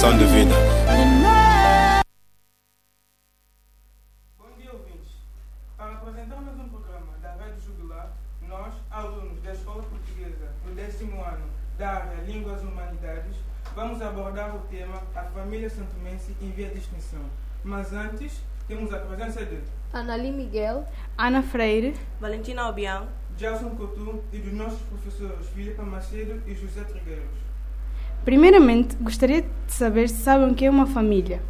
lição de vida. Bom dia, ouvintes. Para apresentar mais um programa da Rádio Jubilar, nós, alunos da Escola Portuguesa do décimo ano da área Línguas e Humanidades, vamos abordar o tema A Família Santomense em Via de Extinção. Mas antes, temos a presença de Anali Miguel, Ana Freire, Valentina Obiang, Gelson Coutu e dos nossos professores Filipe Macedo e José Trigueiros. Primeiramente, gostaria de saber se sabem o que é uma família.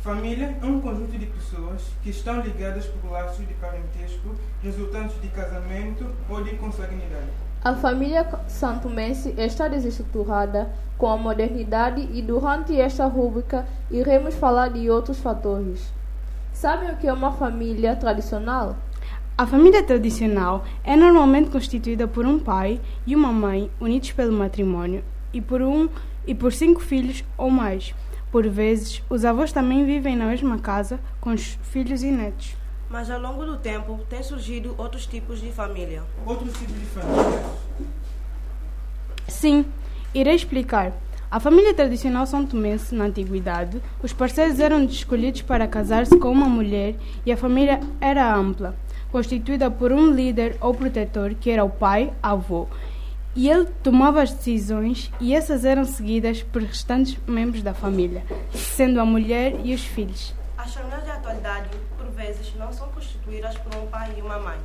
Família é um conjunto de pessoas que estão ligadas por laços de parentesco resultantes de casamento ou de consanguinidade. a família santomense está desestruturada com a modernidade e durante esta rúbrica iremos falar de outros fatores. Sabem o que é uma família tradicional? A família tradicional é normalmente constituída por um pai e uma mãe unidos pelo matrimônio e por um e por cinco filhos ou mais. Por vezes, os avós também vivem na mesma casa com os filhos e netos. mas ao longo do tempo têm surgido outros tipos de família. Outros tipos de famílias. Sim, irei explicar. A família tradicional são tomense, na antiguidade, os parceiros eram escolhidos para casar-se com uma mulher e a família era ampla, constituída por um líder ou protetor, que era o pai, avô, e ele tomava as decisões e essas eram seguidas por restantes membros da família, sendo a mulher e os filhos. As famílias da atualidade, por vezes, não são constituídas por um pai e uma mãe.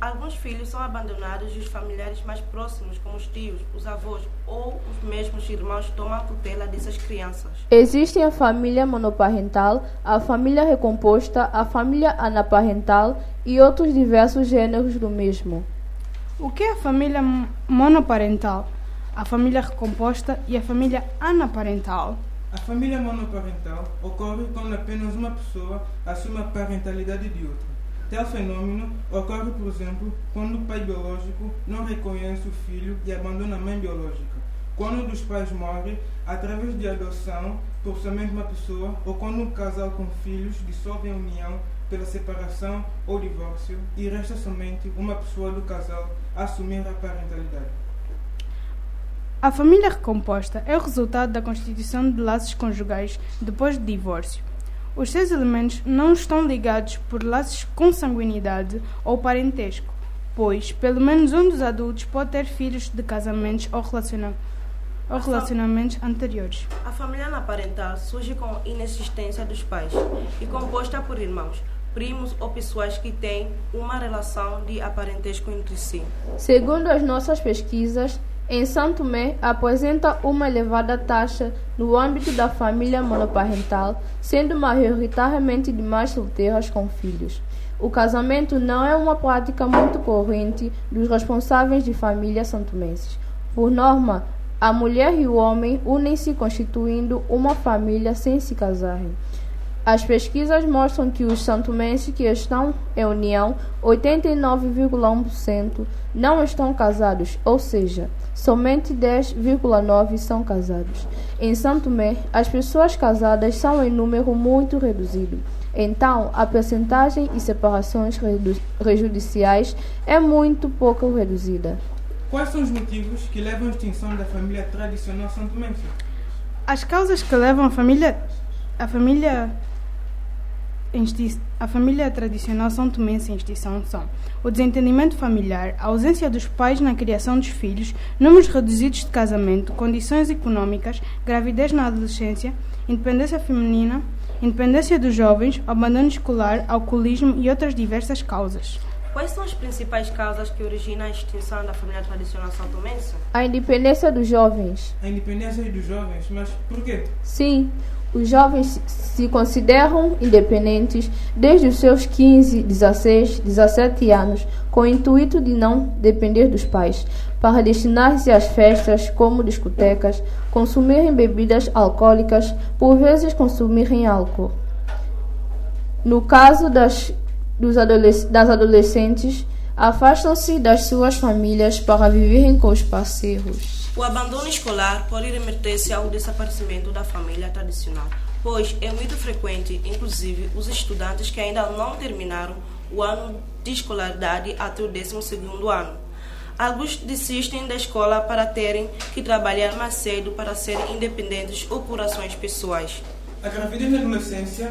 Alguns filhos são abandonados e os familiares mais próximos, como os tios, os avós ou os mesmos irmãos, tomam a tutela dessas crianças. Existem a família monoparental, a família recomposta, a família anaparental e outros diversos gêneros do mesmo. O que é a família monoparental? A família recomposta e a família anaparental? A família monoparental ocorre quando apenas uma pessoa assume a parentalidade de outra. Tal fenômeno ocorre, por exemplo, quando o pai biológico não reconhece o filho e abandona a mãe biológica. Quando um dos pais morre através de adoção por somente uma pessoa ou quando um casal com filhos dissolve a união pela separação ou divórcio e resta somente uma pessoa do casal a assumir a parentalidade. A família recomposta é o resultado da constituição de laços conjugais depois do divórcio. Os seus elementos não estão ligados por laços de consanguinidade ou parentesco, pois pelo menos um dos adultos pode ter filhos de casamentos ou, relaciona ou relacionamentos anteriores. A família anaparental surge com a inexistência dos pais e composta por irmãos, primos ou pessoas que têm uma relação de aparentesco entre si. Segundo as nossas pesquisas, em São Tomé apresenta uma elevada taxa no âmbito da família monoparental, sendo majoritariamente de mães solteiras com filhos. O casamento não é uma prática muito corrente dos responsáveis de famílias santomenses. Por norma, a mulher e o homem unem-se constituindo uma família sem se casarem. As pesquisas mostram que os santomenses que estão em união, 89,1% não estão casados, ou seja, somente 10,9% são casados. Em Santo Tomé, as pessoas casadas são em número muito reduzido. Então, a percentagem de separações redu- rejudiciais é muito pouco reduzida. Quais são os motivos que levam à extinção da família tradicional santomense? As causas que levam a família a família a família tradicional são tomense em extinção são o desentendimento familiar, a ausência dos pais na criação dos filhos, números reduzidos de casamento, condições econômicas, gravidez na adolescência, independência feminina, independência dos jovens, abandono escolar, alcoolismo e outras diversas causas. Quais são as principais causas que originam a extinção da família tradicional santomense? A independência dos jovens. A independência dos jovens, mas por quê? Sim, os jovens se consideram independentes desde os seus 15, 16, 17 anos, com o intuito de não depender dos pais, para destinar-se às festas, como discotecas, consumirem bebidas alcoólicas, por vezes consumirem álcool. No caso das, adolesc das adolescentes, afastam-se das suas famílias para viverem com os parceiros. O abandono escolar pode remeter-se ao desaparecimento da família tradicional, pois é muito frequente, inclusive, os estudantes que ainda não terminaram o ano de escolaridade até o 12º ano. Alguns desistem da escola para terem que trabalhar mais cedo para serem independentes ou por ações pessoais. A gravidez na adolescência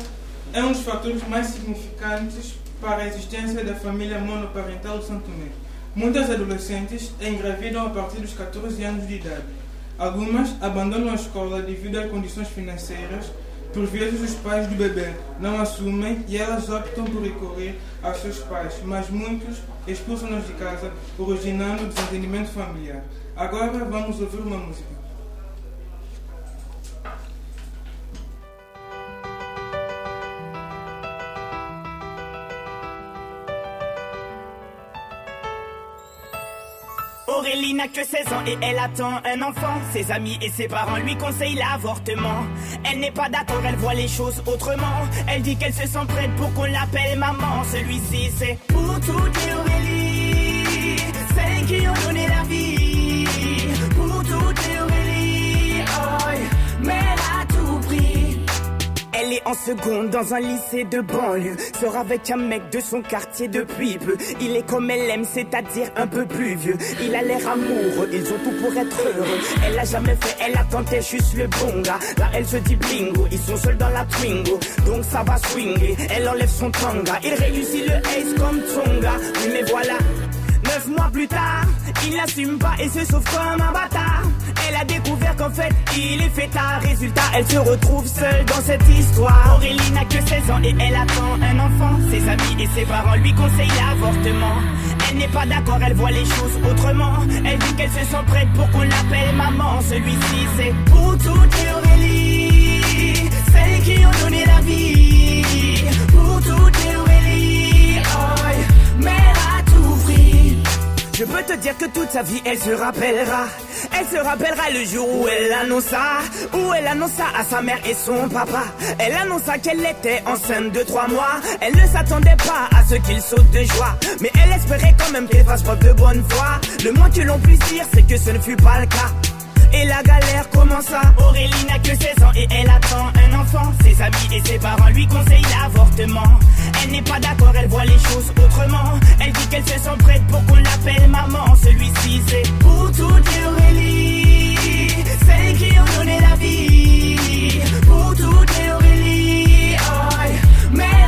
é um dos fatores mais significantes para a existência da família monoparental de São Tomé. Muitas adolescentes engravidam a partir dos 14 anos de idade. Algumas abandonam a escola devido a condições financeiras. Por vezes, os pais do bebê não assumem e elas optam por recorrer aos seus pais, mas muitos expulsam-nos de casa, originando desentendimento familiar. Agora vamos ouvir uma música. N'a que 16 ans et elle attend un enfant. Ses amis et ses parents lui conseillent l'avortement. Elle n'est pas d'accord, elle voit les choses autrement. Elle dit qu'elle se sent prête pour qu'on l'appelle maman. Celui-ci c'est pour toutes les Aurélie, qui En seconde dans un lycée de banlieue. Sort avec un mec de son quartier depuis peu. Il est comme elle aime, c'est-à-dire un peu plus vieux. Il a l'air amoureux, ils ont tout pour être heureux. Elle a jamais fait, elle a tenté juste le bon gars. Là, elle se dit bingo, ils sont seuls dans la Twingo. Donc ça va swinguer. Elle enlève son tanga. Il réussit le ace comme Tonga. Oui, mais voilà. Neuf mois plus tard, il n'assume pas et se sauve comme un bâtard. Elle a découvert qu'en fait, il est fêtard. Résultat, elle se retrouve seule dans cette histoire. Aurélie n'a que 16 ans et elle attend un enfant. Ses amis et ses parents lui conseillent l'avortement. Elle n'est pas d'accord, elle voit les choses autrement. Elle dit qu'elle se sent prête pour qu'on l'appelle maman. Celui-ci, c'est pour toutes les Aurélie, celles qui ont donné la vie. Dire que toute sa vie elle se rappellera. Elle se rappellera le jour où elle annonça Où elle annonça à sa mère et son papa. Elle annonça qu'elle était enceinte de trois mois. Elle ne s'attendait pas à ce qu'il saute de joie. Mais elle espérait quand même qu'elle fasse preuve de bonne foi. Le moins que l'on puisse dire c'est que ce ne fut pas le cas et la galère commença. Aurélie n'a que 16 ans et elle attend un enfant. Ses amis et ses parents lui conseillent l'avortement. Elle n'est pas d'accord, elle voit les choses autrement. Elle dit qu'elle se sent prête pour qu'on l'appelle maman. Celui-ci c'est pour toutes les Aurélie, celles qui ont donné la vie? Pour toutes les Aurélie, prix.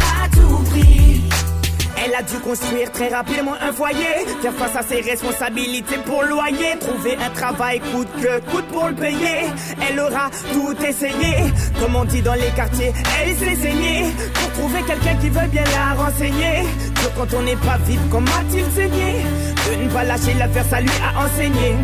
Elle a dû construire très rapidement un foyer, faire face à ses responsabilités pour loyer, trouver un travail coûte que coûte pour le payer. Elle aura tout essayé, comme on dit dans les quartiers, elle s'est saignée pour trouver quelqu'un qui veut bien la renseigner. Que quand on n'est pas vite, comment a-t-il saigné? De ne pas lâcher l'affaire, ça lui a enseigné.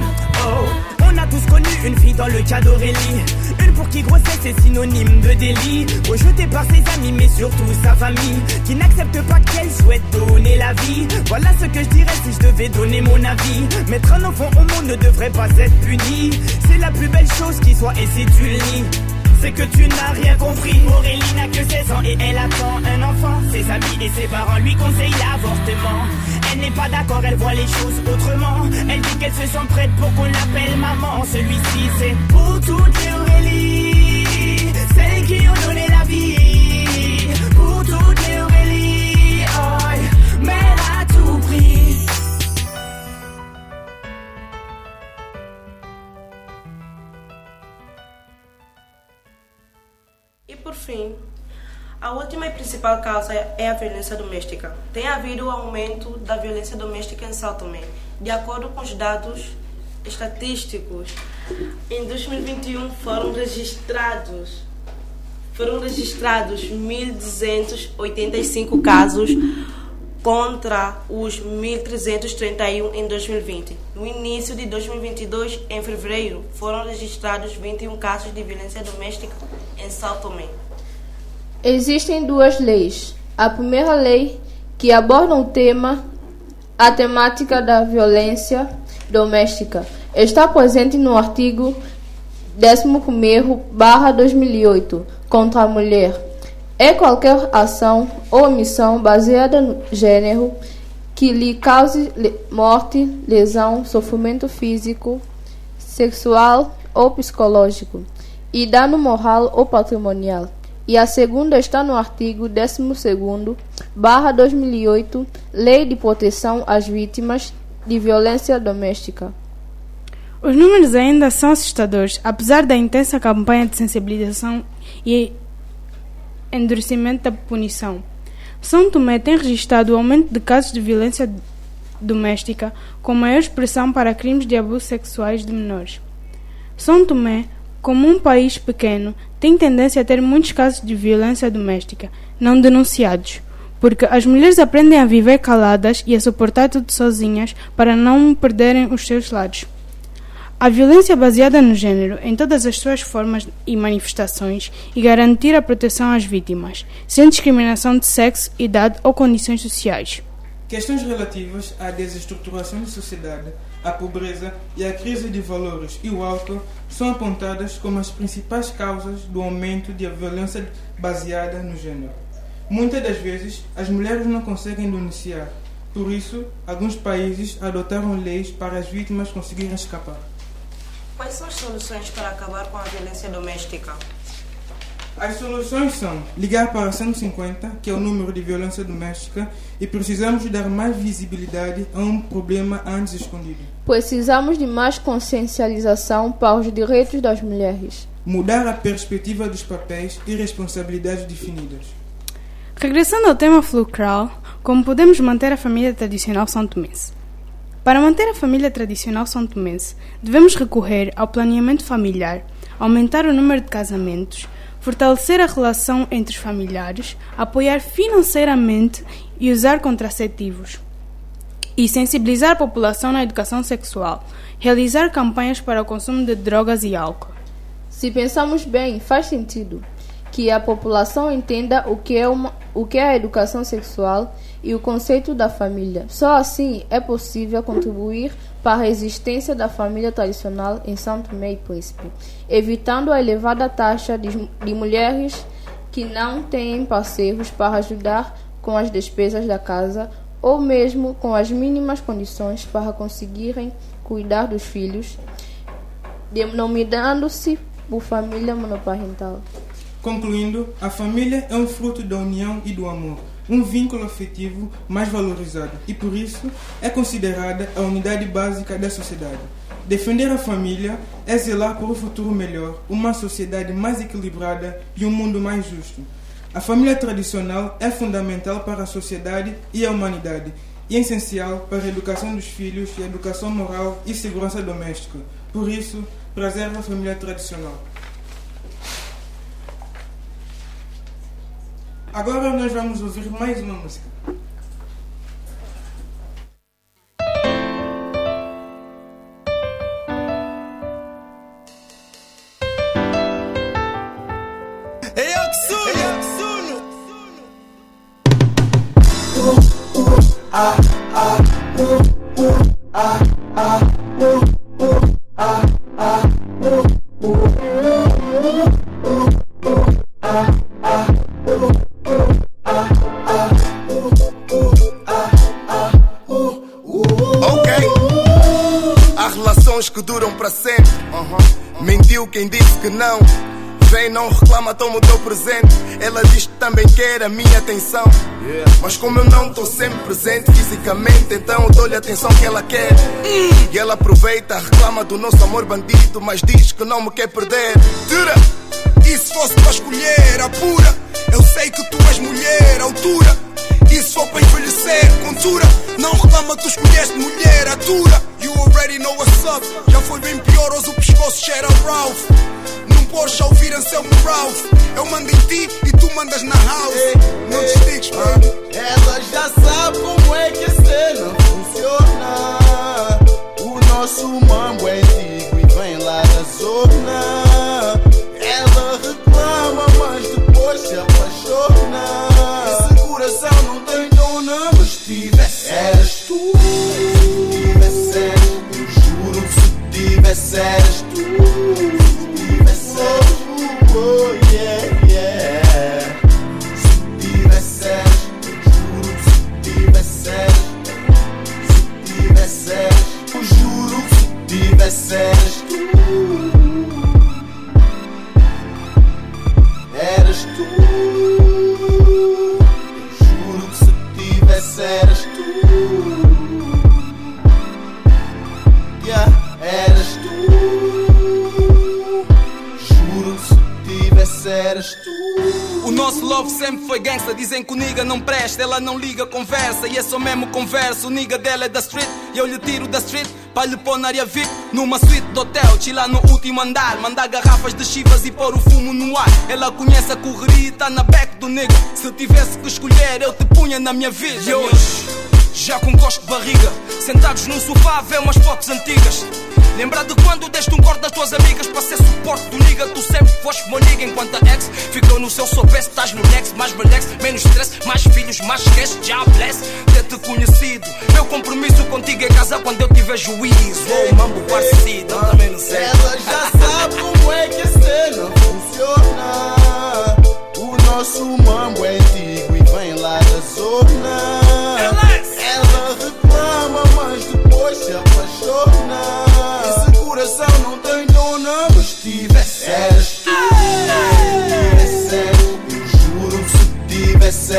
Oh. On a tous connu une fille dans le cas d'Aurélie Une pour qui grossesse est synonyme de délit Rejetée par ses amis mais surtout sa famille Qui n'accepte pas qu'elle souhaite donner la vie Voilà ce que je dirais si je devais donner mon avis Mettre un enfant au monde ne devrait pas être puni C'est la plus belle chose qui soit et si tu le nies c'est que tu n'as rien compris. Aurélie n'a que 16 ans et elle attend un enfant. Ses amis et ses parents lui conseillent l'avortement. Elle n'est pas d'accord, elle voit les choses autrement. Elle dit qu'elle se sent prête pour qu'on l'appelle maman. Celui-ci c'est pour toutes les Aurélie, celles qui ont donné principal causa é a violência doméstica. Tem havido um aumento da violência doméstica em São Tomé. De acordo com os dados estatísticos, em 2021 foram registrados foram registrados 1.285 casos contra os 1.331 em 2020. No início de 2022, em fevereiro, foram registrados 21 casos de violência doméstica em São Tomé. Existem duas leis. A primeira lei, que aborda o tema, a temática da violência doméstica, está presente no artigo 11-2008 contra a mulher. É qualquer ação ou omissão baseada no gênero que lhe cause morte, lesão, sofrimento físico, sexual ou psicológico e dano moral ou patrimonial. E a segunda está no artigo 12 barra 2008, Lei de Proteção às Vítimas de violência doméstica. Os números ainda são assustadores, apesar da intensa campanha de sensibilização e endurecimento da punição. São Tomé tem registrado o aumento de casos de violência doméstica com maior expressão para crimes de abusos sexuais de menores. São Tomé, como um país pequeno, tem tendência a ter muitos casos de violência doméstica não denunciados, porque as mulheres aprendem a viver caladas e a suportar tudo sozinhas para não perderem os seus lados. A violência baseada no género, em todas as suas formas e manifestações, e garantir a proteção às vítimas, sem discriminação de sexo, idade ou condições sociais. Questões relativas à desestruturação da sociedade, à pobreza e à crise de valores e o álcool são apontadas como as principais causas do aumento da violência baseada no gênero. Muitas das vezes, as mulheres não conseguem denunciar, por isso, alguns países adotaram leis para as vítimas conseguirem escapar. Quais são as soluções para acabar com a violência doméstica? As soluções são ligar para 150, que é o número de violência doméstica, e precisamos dar mais visibilidade a um problema antes escondido. Precisamos de mais consciencialização para os direitos das mulheres. Mudar a perspectiva dos papéis e responsabilidades definidas. Regressando ao tema fulcral, como podemos manter a família tradicional são tomense? Para manter a família tradicional são tomense, devemos recorrer ao planeamento familiar, aumentar o número de casamentos, fortalecer a relação entre os familiares, apoiar financeiramente e usar contraceptivos. E sensibilizar a população na educação sexual, realizar campanhas para o consumo de drogas e álcool. Se pensamos bem, faz sentido que a população entenda o que é, uma, o que é a educação sexual e o conceito da família. Só assim é possível contribuir para a existência da família tradicional em São Tomé e Príncipe, evitando a elevada taxa de, de mulheres que não têm parceiros para ajudar com as despesas da casa ou mesmo com as mínimas condições para conseguirem cuidar dos filhos, denominando-se por família monoparental. Concluindo, a família é um fruto da união e do amor um vínculo afetivo mais valorizado e, por isso, é considerada a unidade básica da sociedade. Defender a família é zelar por um futuro melhor, uma sociedade mais equilibrada e um mundo mais justo. A família tradicional é fundamental para a sociedade e a humanidade e é essencial para a educação dos filhos e educação moral e segurança doméstica. Por isso, preserva a família tradicional. Agora nós vamos ouvir mais uma música. Não. Vem, não reclama, toma o teu presente. Ela diz que também quer a minha atenção. Mas como eu não estou sempre presente fisicamente, então eu dou-lhe a atenção que ela quer. E ela aproveita, reclama do nosso amor bandido, mas diz que não me quer perder. Tira! E se fosse para escolher a pura, eu sei que tu és mulher, altura. E se for para envelhecer, contura, não reclama, tu escolheste mulher, atura. You already know what's up. Já foi bem pior, hoje o pescoço cheira Ralph. Não podes ouvir Anselmo Ralph. Eu mando em ti e tu mandas na house. Ei, não te estiques, bro. Ela já sabe como é que a cena funciona. O nosso mambo é antigo e vem lá da zona. Ela reclama, mas depois se apaixona. Esse coração não tem dona, mas tivesse eras tu. tivesses tu, se Eras tu. Eras tu. Juro que se tivesse eras tu. Yeah, eras tu. Juro que se tivesse eras tu nosso love sempre foi gangsta. Dizem que o nigga não presta, ela não liga, conversa. E é só mesmo conversa. O nigga dela é da street e eu lhe tiro da street. Para lhe pôr na área VIP, numa suíte de hotel, chilar no último andar. Mandar garrafas de chivas e pôr o fumo no ar. Ela conhece a correria e tá na back do nigga. Se tivesse que escolher, eu te punha na minha vida. E hoje, já com gosto de barriga, sentados num sofá ver umas fotos antigas. Lembra de quando deste um corte das tuas amigas para ser suporte do nigga? Tu sempre foste meu nigga enquanto a ex ficou no seu soubesse. Estás no next, mais relax, menos stress, mais filhos, mais esquece. Já bless, ter-te conhecido. Meu compromisso contigo é casa quando eu tiver juízo. Oh, mambo parecido, eu também não sei. Ela já sabe como é que a cena funciona. O nosso mambo é antigo e vem lá da zona. Ela reclama, mas depois se apaixona. Coração não tem dona, mas se tivesse eras tu. Se tivesse eu juro se tivesse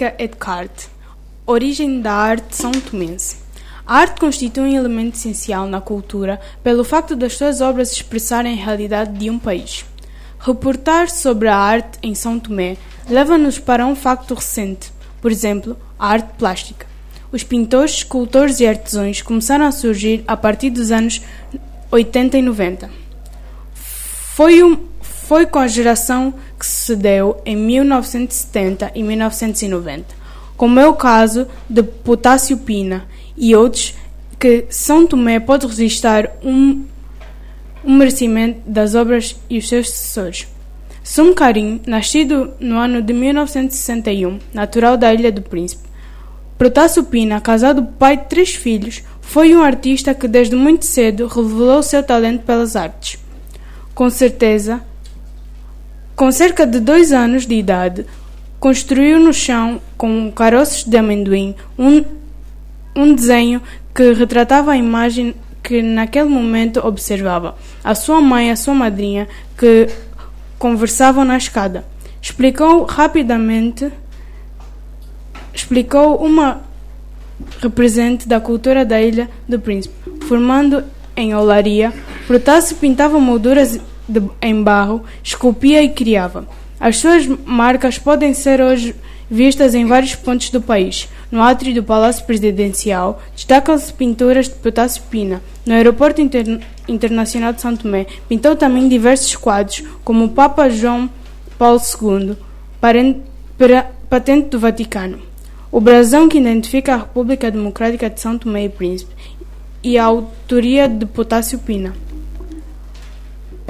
Rúbrica Edcart Origem da arte são tomense. A arte constitui um elemento essencial na cultura pelo facto das suas obras expressarem a realidade de um país. Reportar sobre a arte em São Tomé leva-nos para um facto recente, por exemplo, a arte plástica. Os pintores, escultores e artesãos começaram a surgir a partir dos anos 80 e 90. Foi, um, foi com a geração que sucedeu em 1970 e 1990, como é o caso de Potássio Pina e outros que São Tomé pode registrar um, um merecimento das obras e os seus sucessores. Sum Karim, nascido no ano de 1961, natural da Ilha do Príncipe, Protássio Pina, casado pai de três filhos, foi um artista que desde muito cedo revelou seu talento pelas artes. Com certeza, com cerca de dois anos de idade, construiu no chão, com caroços de amendoim, um, um desenho que retratava a imagem que naquele momento observava. A sua mãe e a sua madrinha que conversavam na escada. Explicou rapidamente explicou uma representante da cultura da Ilha do Príncipe, formando em olaria, Protássio pintava molduras de, em barro, esculpia e criava. As suas marcas podem ser hoje vistas em vários pontos do país. No átrio do Palácio Presidencial destacam-se pinturas de Potássio Pina. No Aeroporto Inter Internacional de São Tomé pintou também diversos quadros, como o Papa João Paulo II, patente do Vaticano. O brasão que identifica a República Democrática de São Tomé e Príncipe e a autoria de Potássio Pina.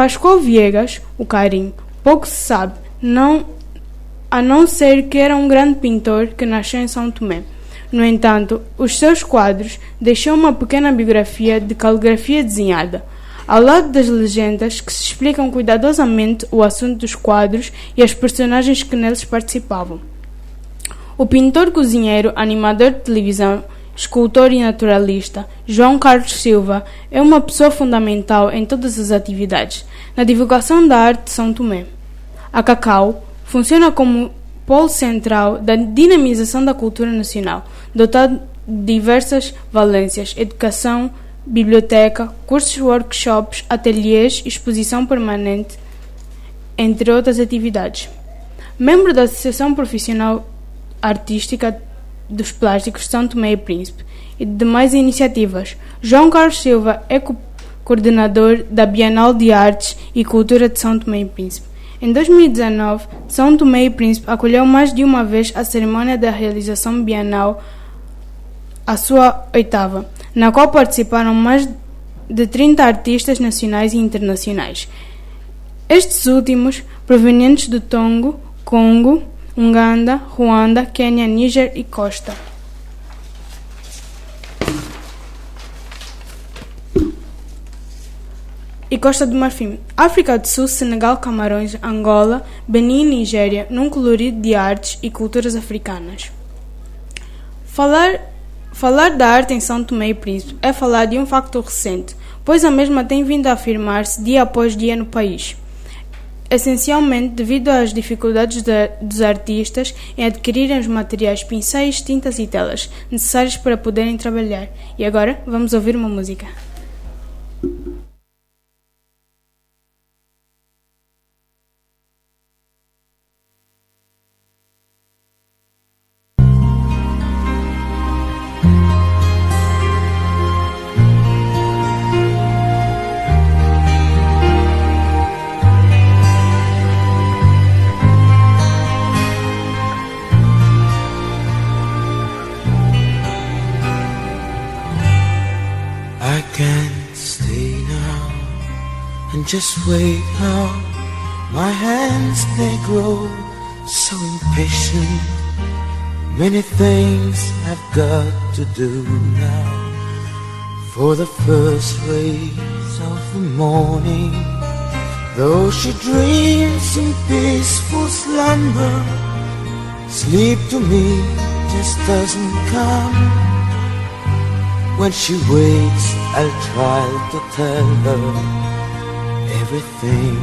Pascoal Viegas, o Carim, pouco se sabe, não, a não ser que era um grande pintor que nasceu em São Tomé. No entanto, os seus quadros deixam uma pequena biografia de caligrafia desenhada, ao lado das legendas que se explicam cuidadosamente o assunto dos quadros e as personagens que neles participavam. O pintor, cozinheiro, animador de televisão, escultor e naturalista, João Carlos Silva é uma pessoa fundamental em todas as atividades na divulgação da arte de São Tomé. A Cacau funciona como polo central da dinamização da cultura nacional, dotado de diversas valências, educação, biblioteca, cursos, workshops, ateliês, exposição permanente, entre outras atividades. Membro da Associação Profissional Artística dos Plásticos São Tomé e Príncipe e de demais iniciativas, João Carlos Silva é co coordenador da Bienal de Artes e Cultura de São Tomé e Príncipe. Em 2019, São Tomé e Príncipe acolheu mais de uma vez a cerimônia da realização bienal, a sua oitava, na qual participaram mais de 30 artistas nacionais e internacionais. Estes últimos, provenientes do Tongo, Congo, Uganda, Ruanda, Quênia, Níger e Costa. E Costa do Marfim, África do Sul, Senegal, Camarões, Angola, Benin e Nigéria, num colorido de artes e culturas africanas. Falar, falar da arte em São Tomé e Príncipe é falar de um facto recente, pois a mesma tem vindo a afirmar-se dia após dia no país essencialmente devido às dificuldades de, dos artistas em adquirirem os materiais pincéis, tintas e telas necessários para poderem trabalhar. E agora vamos ouvir uma música. Just wait now. My hands they grow so impatient. Many things I've got to do now. For the first rays of the morning, though she dreams in peaceful slumber, sleep to me just doesn't come. When she wakes, I'll try to tell her everything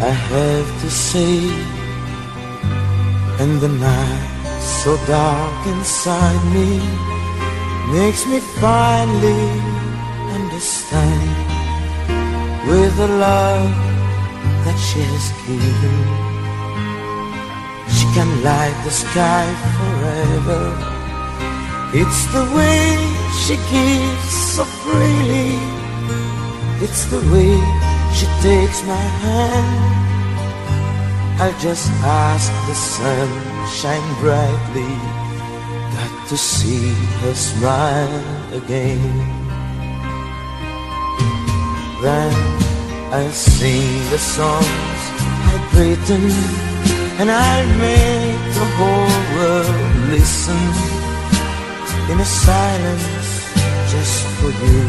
I have to say. And the night so dark inside me makes me finally understand with the love that she has given. She can light the sky forever. It's the way she gives so freely. It's the way she takes my hand. I'll just ask the sun shine brightly. Got to see her smile again. Then I'll sing the songs I've written, and I'll make the whole world listen in a silence just for you,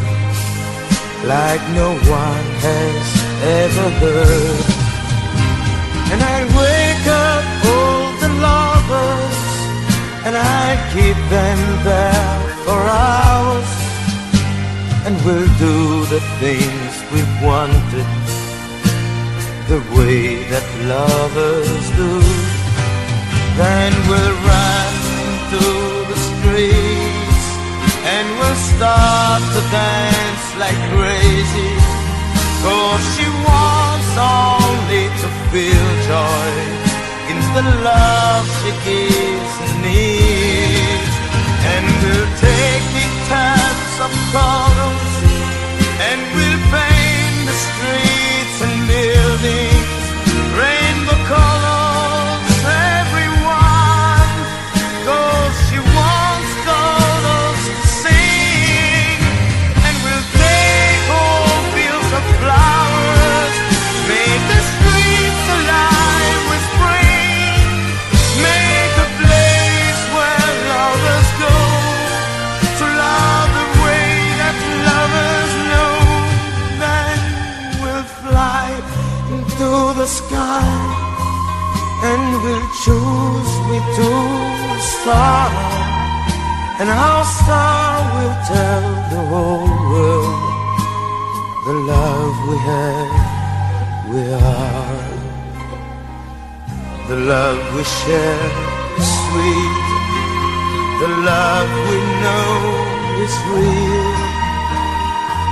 like no one has ever heard. And I'd wake up all the lovers, and I'd keep them there for hours, and we'll do the things we've wanted, the way that lovers do. Then we'll run through the streets, and we'll start to dance like crazy. Cause she wants only to feel joy in the love she gives and needs. And we'll take big tubs of colors and we'll paint the streets and buildings choose with two star, and our star will tell the whole world the love we have, we are. The love we share is sweet, the love we know is real.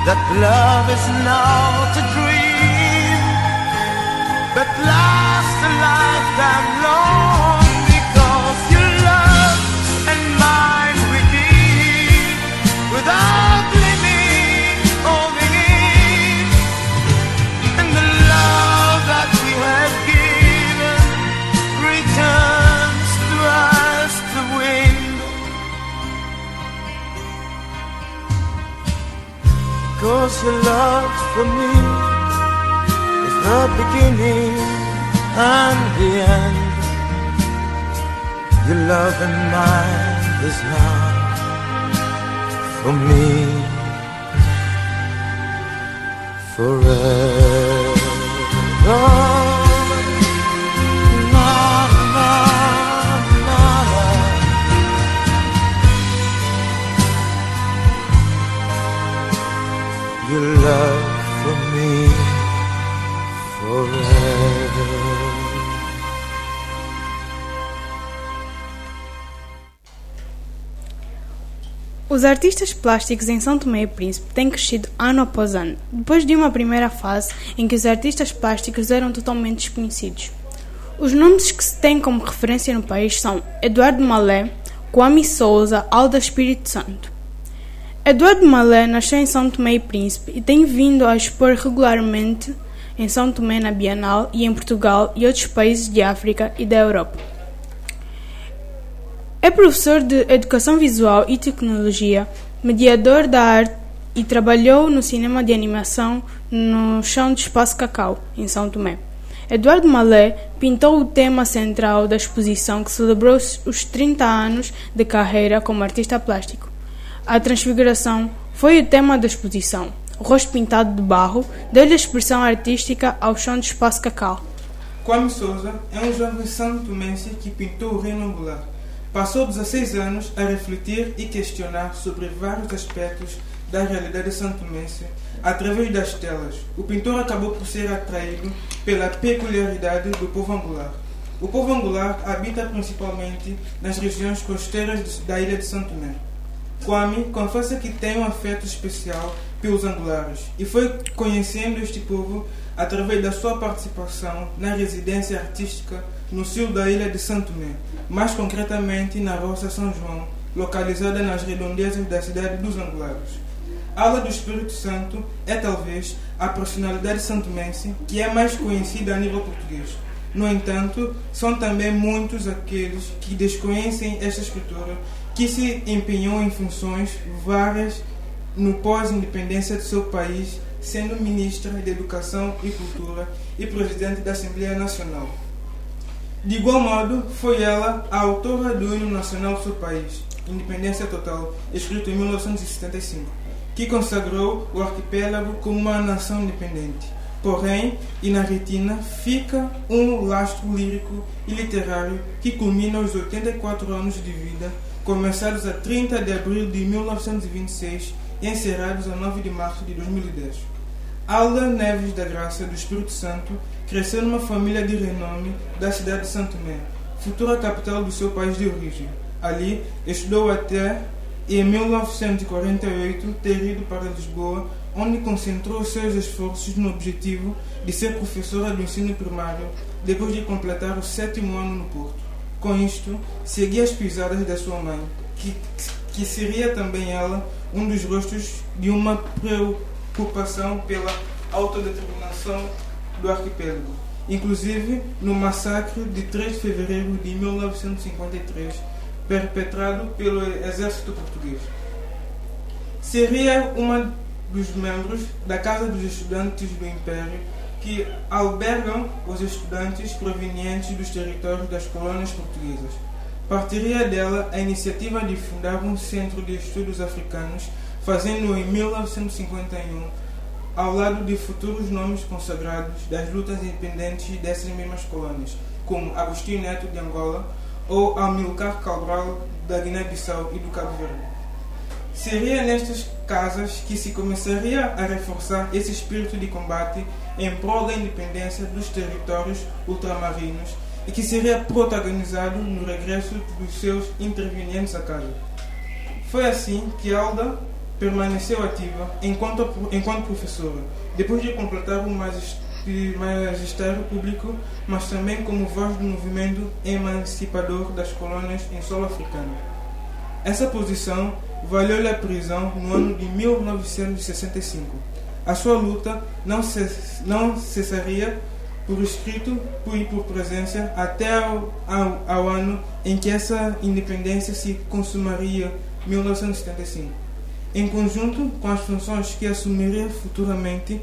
That love is not a dream, but lasts a lifetime for me is the beginning and the end. Your love and mine is now for me forever. Your love Os artistas plásticos em São Tomé e Príncipe têm crescido ano após ano, depois de uma primeira fase em que os artistas plásticos eram totalmente desconhecidos. Os nomes que se têm como referência no país são Eduardo Malé, Kwame Souza, Alda Espírito Santo. Eduardo Malé nasceu em São Tomé e Príncipe e tem vindo a expor regularmente em São Tomé na Bienal e em Portugal e outros países de África e da Europa. É professor de Educação Visual e Tecnologia, mediador da arte e trabalhou no cinema de animação no Chão do Espaço Cacau, em São Tomé. Eduardo Malé pintou o tema central da exposição que celebrou os 30 anos de carreira como artista plástico. A transfiguração foi o tema da exposição. O rosto pintado de barro deu-lhe a expressão artística ao chão do Espaço Cacau. Kwame Souza é um jovem santo-tomense que pintou o reino angular. Passou 16 anos a refletir e questionar sobre vários aspectos da realidade santomense através das telas. O pintor acabou por ser atraído pela peculiaridade do povo angular. O povo angular habita principalmente nas regiões costeiras de- da ilha de Santo Tomé. Kwame confessa que tem um afeto especial pelos angulares e foi conhecendo este povo através da sua participação na residência artística no sul da ilha de Santo Tomé, mais concretamente na Roça São João, localizada nas redondezas da cidade dos Angulares. A aula do Espírito Santo é talvez a personalidade santomense que é mais conhecida a nível português. No entanto, são também muitos aqueles que desconhecem esta escritora que se empenhou em funções várias no pós-independência de seu país, sendo ministra de Educação e Cultura e presidente da Assembleia Nacional. De igual modo, foi ela a autora do hino nacional do seu país, Independência Total, escrito em 1975, que consagrou o arquipélago como uma nação independente. Porém, e na retina, fica um lastro lírico e literário que culmina os 84 anos de vida, começados a 30 de abril de 1926 e encerrados a 9 de março de 2010. Alda Neves da Graça do Espírito Santo cresceu numa família de renome da cidade de Santo Tomé, futura capital do seu país de origem. Ali, estudou até em 1948 ter ido para Lisboa, onde concentrou seus esforços no objetivo de ser professora do ensino primário, depois de completar o sétimo ano no Porto. Com isto, seguia as pisadas da sua mãe, que, que seria também ela um dos rostos de uma preocupação pela autodeterminação do arquipélago, inclusive no massacre de 3 de fevereiro de 1953, perpetrado pelo exército português. Seria uma dos membros da Casa dos Estudantes do Império que albergam os estudantes provenientes dos territórios das colônias portuguesas. Partiria dela a iniciativa de fundar um centro de estudos africanos, fazendo em 1951 ao lado de futuros nomes consagrados das lutas independentes dessas mesmas colônias, como Agostinho Neto de Angola, ou Amilcar Cabral da Guiné-Bissau e do Cabo Verde. Seria nestas casas que se começaria a reforçar esse espírito de combate em prol da independência dos territórios ultramarinos e que seria protagonizado no regresso dos seus intervenientes a casa. Foi assim que Alda permaneceu ativa enquanto, enquanto professora, depois de completar o magistério público, mas também como voz do movimento emancipador das colônias em solo africano. Essa posição valeu-lhe a prisão no ano de 1965. A sua luta não, não cessaria por escrito e por presença até ao, ao, ao, ano em que essa independência se consumaria, 1975. Em conjunto com as funções que assumiria futuramente,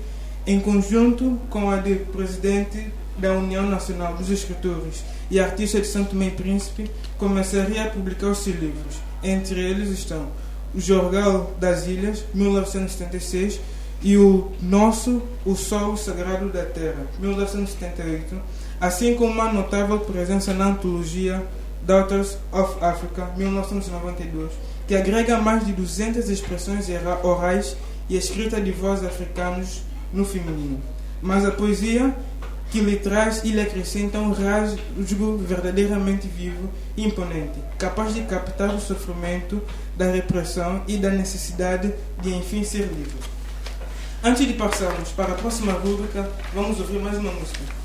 em conjunto com a de presidente da União Nacional dos Escritores e artista de Santo Tomé Príncipe, começaria a publicar os seus livros. Entre eles estão O Jornal das Ilhas, 1976, e o Nosso, o Sol Sagrado da Terra, 1978, assim como uma notável presença na antologia Daughters of Africa, 1992, que agrega mais de 200 expressões orais e escrita de vozes africanos no feminino. Mas a poesia que lhe traz e lhe acrescenta um rasgo verdadeiramente vivo e imponente, capaz de captar o sofrimento da repressão e da necessidade de enfim ser livre. Antes de passarmos para a próxima rubrica, vamos ouvir mais uma música.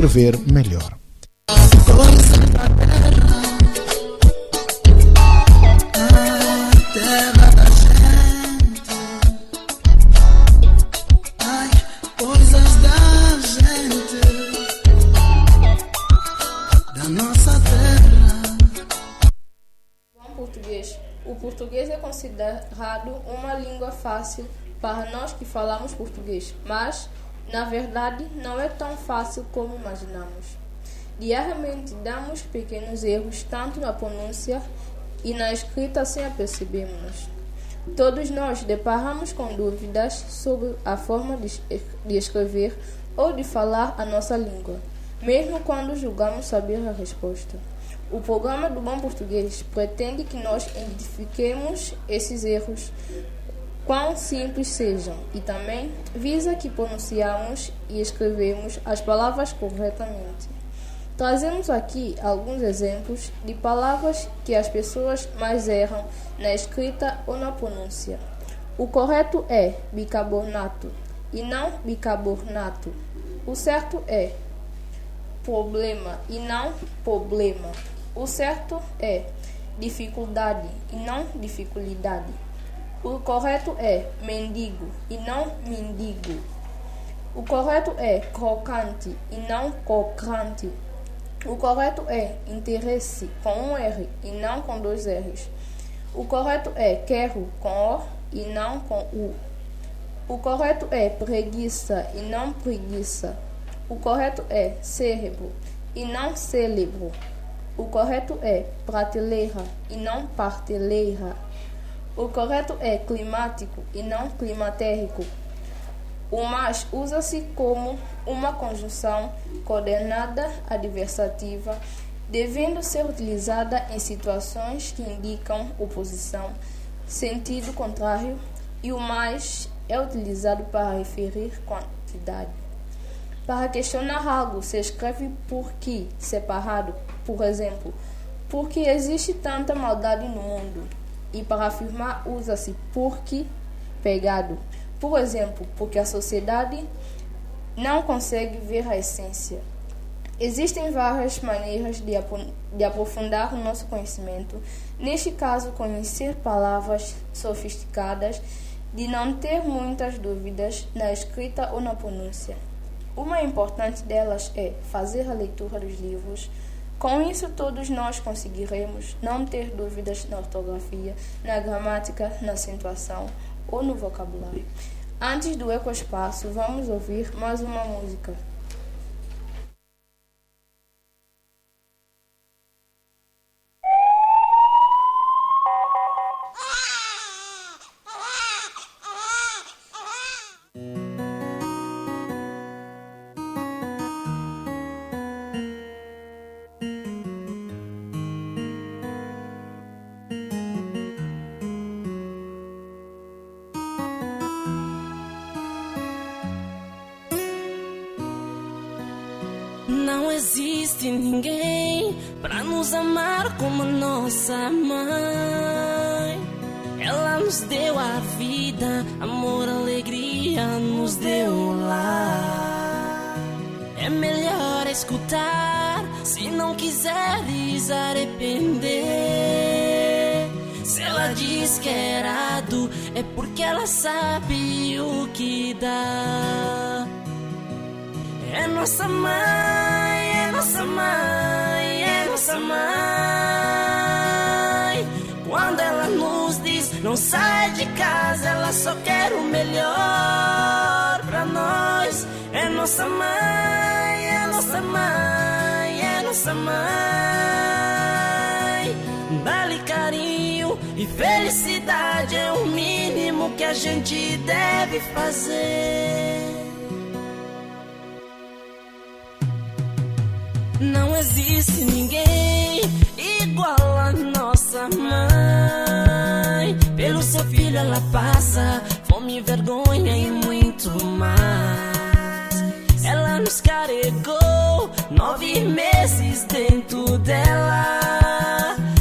Escrever melhor. O português é considerado uma língua fácil para nós que falamos português, mas na verdade, não é tão fácil como imaginamos. Diariamente damos pequenos erros tanto na pronúncia e na escrita sem apercebermos. Todos nós deparamos com dúvidas sobre a forma de escrever ou de falar a nossa língua, mesmo quando julgamos saber a resposta. O programa do Bom Português pretende que nós identifiquemos esses erros quão simples sejam, e também visa que pronunciamos e escrevemos as palavras corretamente. Trazemos aqui alguns exemplos de palavras que as pessoas mais erram na escrita ou na pronúncia. O correto é bicarbonato e não bicarbonato. O certo é problema e não problema. O certo é dificuldade e não dificuldade. O correto é mendigo e não mendigo. O correto é crocante e não crocante. O correto é interesse com um R e não com dois R's. O correto é quero com O e não com U. O correto é preguiça e não preguiça. O correto é cérebro e não cérebro. O correto é prateleira e não parteleira. O correto é climático e não climatérico. O mais usa-se como uma conjunção coordenada adversativa, devendo ser utilizada em situações que indicam oposição, sentido contrário, e o mais é utilizado para referir quantidade. Para questionar algo, se escreve por que separado, por exemplo, porque existe tanta maldade no mundo e para afirmar usa-se porque pegado. Por exemplo, porque a sociedade não consegue ver a essência. Existem várias maneiras de, de aprofundar o nosso conhecimento. Neste caso, conhecer palavras sofisticadas, de não ter muitas dúvidas na escrita ou na pronúncia. Uma importante delas é fazer a leitura dos livros com isso, todos nós conseguiremos não ter dúvidas na ortografia, na gramática, na acentuação ou no vocabulário. Antes do ecoespaço, vamos ouvir mais uma música. Não existe ninguém pra nos amar como nossa mãe. Ela nos deu a vida, amor, alegria, nos deu lá. É melhor escutar se não quiseres arrepender. Se ela diz que é errado, é porque ela sabe o que dá. É nossa mãe, é nossa mãe, é nossa mãe. Quando ela nos diz não sai de casa, ela só quer o melhor pra nós. É nossa mãe, é nossa mãe, é nossa mãe. Dá-lhe carinho e felicidade é o mínimo que a gente deve fazer. Não existe ninguém igual a nossa mãe. Pelo seu filho ela passa fome, vergonha e muito mais. Ela nos carregou nove meses dentro dela.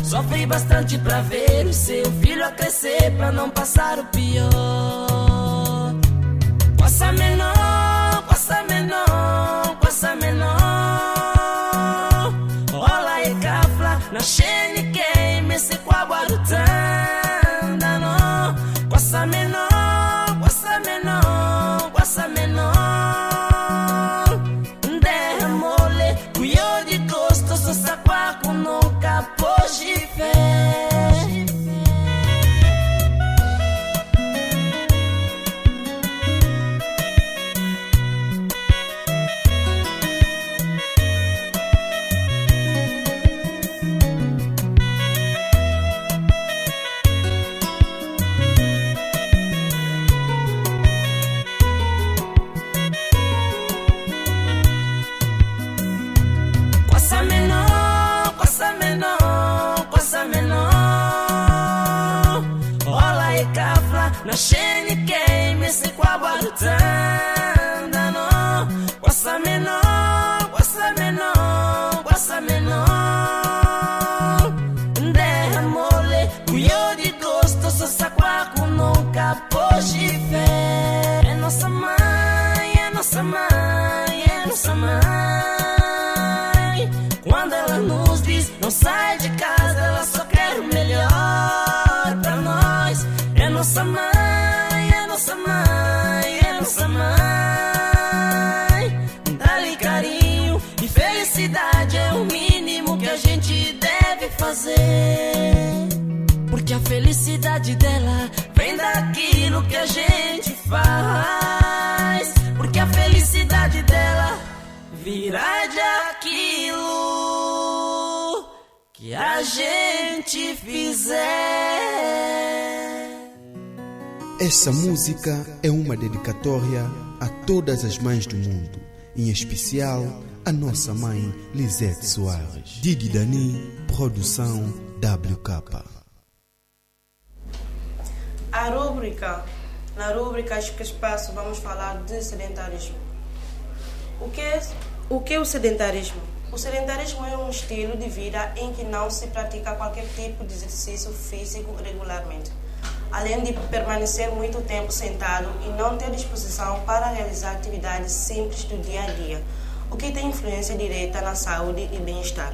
Sofri bastante pra ver o seu filho a crescer, pra não passar o pior. Passa menor, passa menor, passa menor. Música é uma dedicatória a todas as mães do mundo, em especial a nossa mãe Lisette Soares. Didi Dani, produção WK. A rúbrica, na que Espaço, vamos falar de sedentarismo. O que, é, o que é o sedentarismo? O sedentarismo é um estilo de vida em que não se pratica qualquer tipo de exercício físico regularmente, além de permanecer muito tempo sentado e não ter disposição para realizar atividades simples do dia a dia, o que tem influência direta na saúde e bem-estar.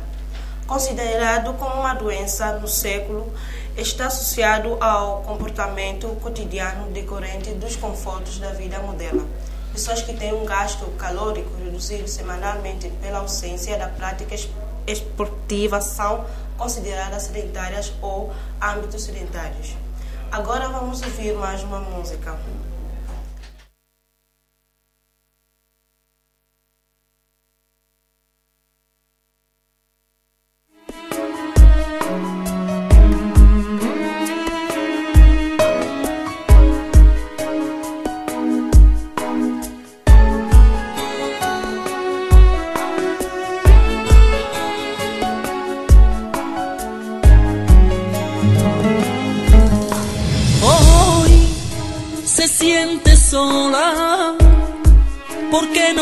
Considerado como uma doença no século, está associado ao comportamento cotidiano decorrente dos confortos da vida moderna. Pessoas que têm um gasto calórico reduzido semanalmente pela ausência da prática es- esportiva são consideradas sedentárias ou âmbitos sedentários. Agora vamos ouvir mais uma música.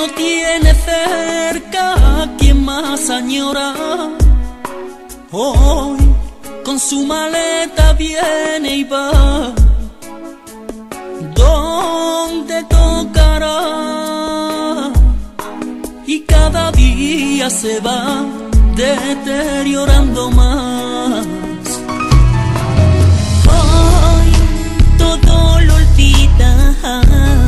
no tiene cerca a quien más añora. Hoy con su maleta viene y va. Donde tocará? Y cada día se va deteriorando más. Hoy todo lo olvida.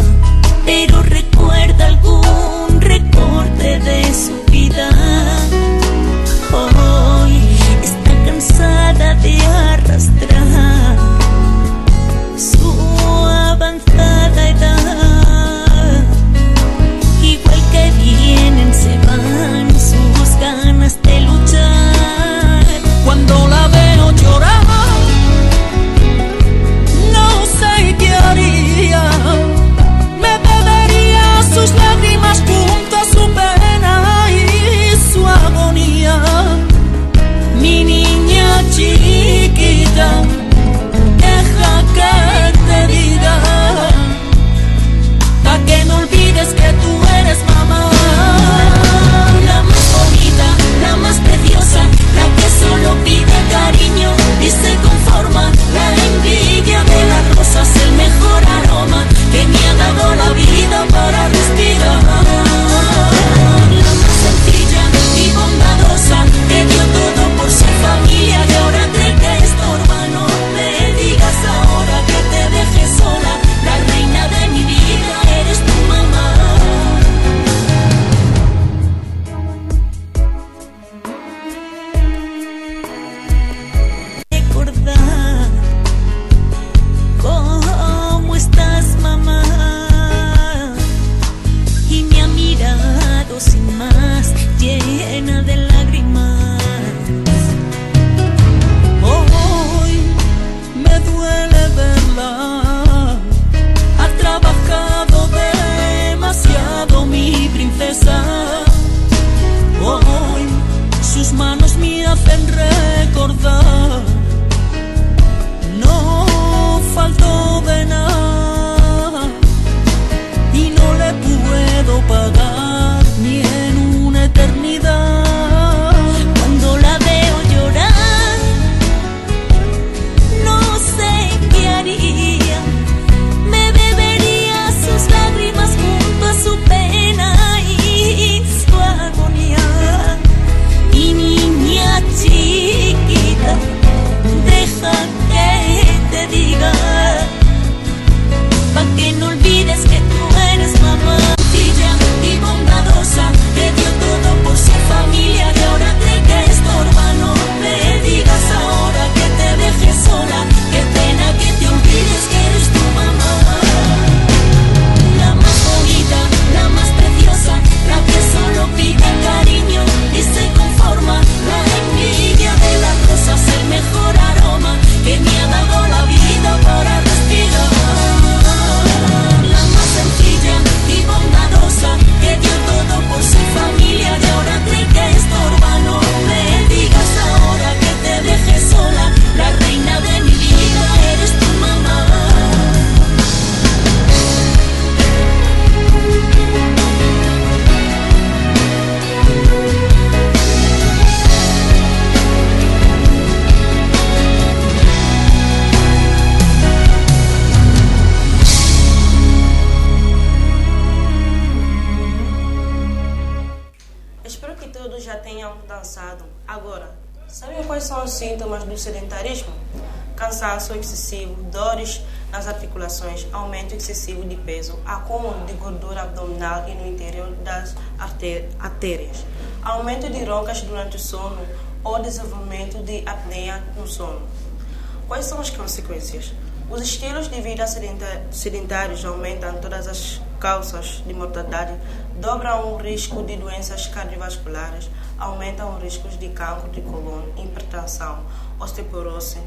aumento excessivo de peso, acúmulo de gordura abdominal e no interior das artérias, aumento de roncas durante o sono ou desenvolvimento de apneia no sono. Quais são as consequências? Os estilos de vida sedentários aumentam todas as causas de mortalidade, dobram o risco de doenças cardiovasculares, aumentam os riscos de cancro de coluna, hipertensão, osteoporose,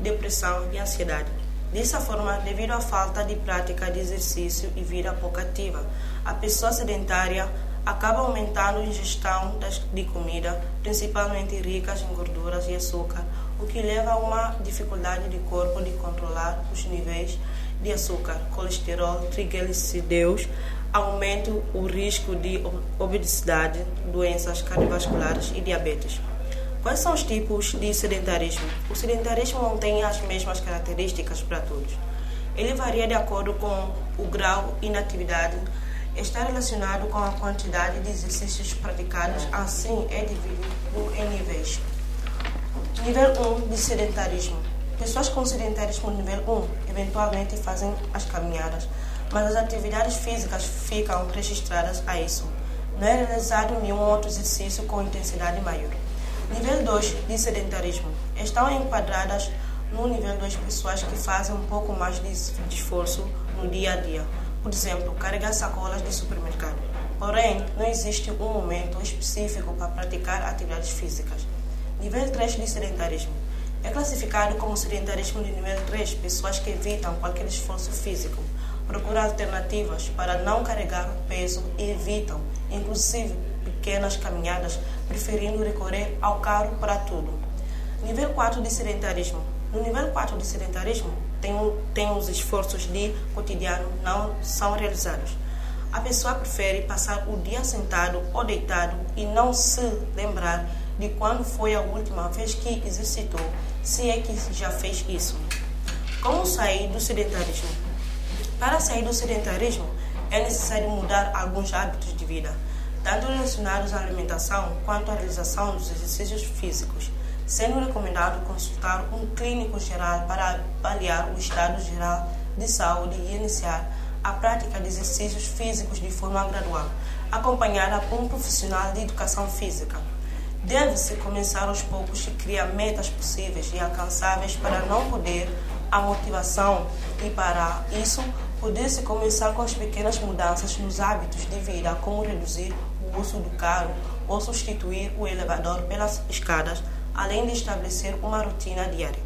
depressão e ansiedade. Dessa forma, devido à falta de prática de exercício e vida pouco ativa, a pessoa sedentária acaba aumentando a ingestão de comida, principalmente ricas em gorduras e açúcar, o que leva a uma dificuldade do corpo de controlar os níveis de açúcar, colesterol, triglicerídeos, aumenta o risco de ob- obesidade, doenças cardiovasculares e diabetes. Quais são os tipos de sedentarismo? O sedentarismo não tem as mesmas características para todos. Ele varia de acordo com o grau de inatividade, está relacionado com a quantidade de exercícios praticados, assim é dividido em níveis. Nível 1 de sedentarismo. Pessoas com sedentarismo nível 1 eventualmente fazem as caminhadas, mas as atividades físicas ficam registradas a isso. Não é realizado nenhum outro exercício com intensidade maior. Nível 2 de sedentarismo. Estão enquadradas no nível 2 pessoas que fazem um pouco mais de esforço no dia a dia. Por exemplo, carregar sacolas de supermercado. Porém, não existe um momento específico para praticar atividades físicas. Nível 3 de sedentarismo. É classificado como sedentarismo de nível 3 pessoas que evitam qualquer esforço físico, procuram alternativas para não carregar peso e evitam, inclusive, pequenas caminhadas, preferindo recorrer ao carro para tudo. Nível 4 de sedentarismo. No nível 4 de sedentarismo, tem, tem os esforços de cotidiano não são realizados. A pessoa prefere passar o dia sentado ou deitado e não se lembrar de quando foi a última vez que exercitou, se é que já fez isso. Como sair do sedentarismo? Para sair do sedentarismo, é necessário mudar alguns hábitos de vida, tanto relacionados à alimentação quanto à realização dos exercícios físicos, sendo recomendado consultar um clínico geral para avaliar o estado geral de saúde e iniciar a prática de exercícios físicos de forma gradual, acompanhada por um profissional de educação física. Deve-se começar aos poucos e criar metas possíveis e alcançáveis para não perder a motivação e para isso poder-se começar com as pequenas mudanças nos hábitos de vida, como reduzir o uso do carro ou substituir o elevador pelas escadas, além de estabelecer uma rotina diária.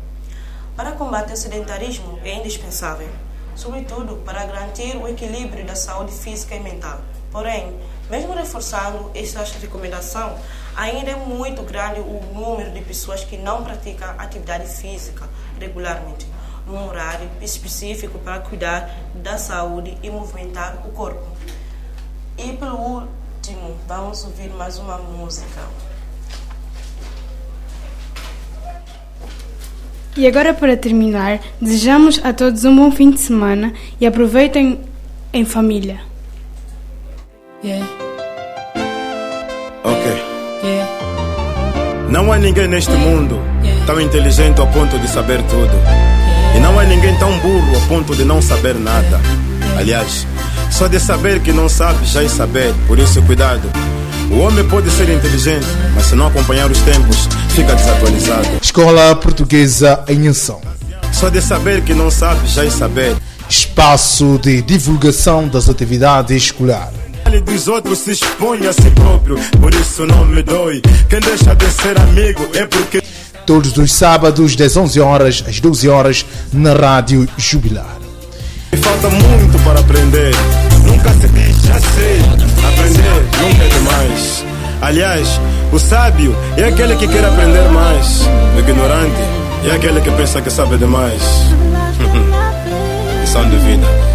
Para combater o sedentarismo é indispensável, sobretudo para garantir o equilíbrio da saúde física e mental. Porém, mesmo reforçando estas recomendações, ainda é muito grande o número de pessoas que não praticam atividade física regularmente, num horário específico para cuidar da saúde e movimentar o corpo. E pelo último, vamos ouvir mais uma música. E agora, para terminar, desejamos a todos um bom fim de semana e aproveitem em família. Yeah, Ok. yeah. Não há ninguém neste mundo tão inteligente ao ponto de saber tudo. E não há ninguém tão burro ao ponto de não saber nada. Aliás, só de saber que não sabe já é saber, por isso cuidado. O homem pode ser inteligente, mas se não acompanhar os tempos, fica desatualizado. Escola Portuguesa em Ação. Só de saber que não sabe já é saber. Espaço de divulgação das atividades escolares. Dos outros se expõe a si próprio, por isso não me dói. Quem deixa de ser amigo é porque. Todos os sábados, das 11 horas às 12 horas, na Rádio Jubilar. Me falta muito para aprender. Nunca se diz, já sei. Aprender nunca é demais. Aliás, o sábio é aquele que quer aprender mais. O ignorante é aquele que pensa que sabe demais. Lição de vida.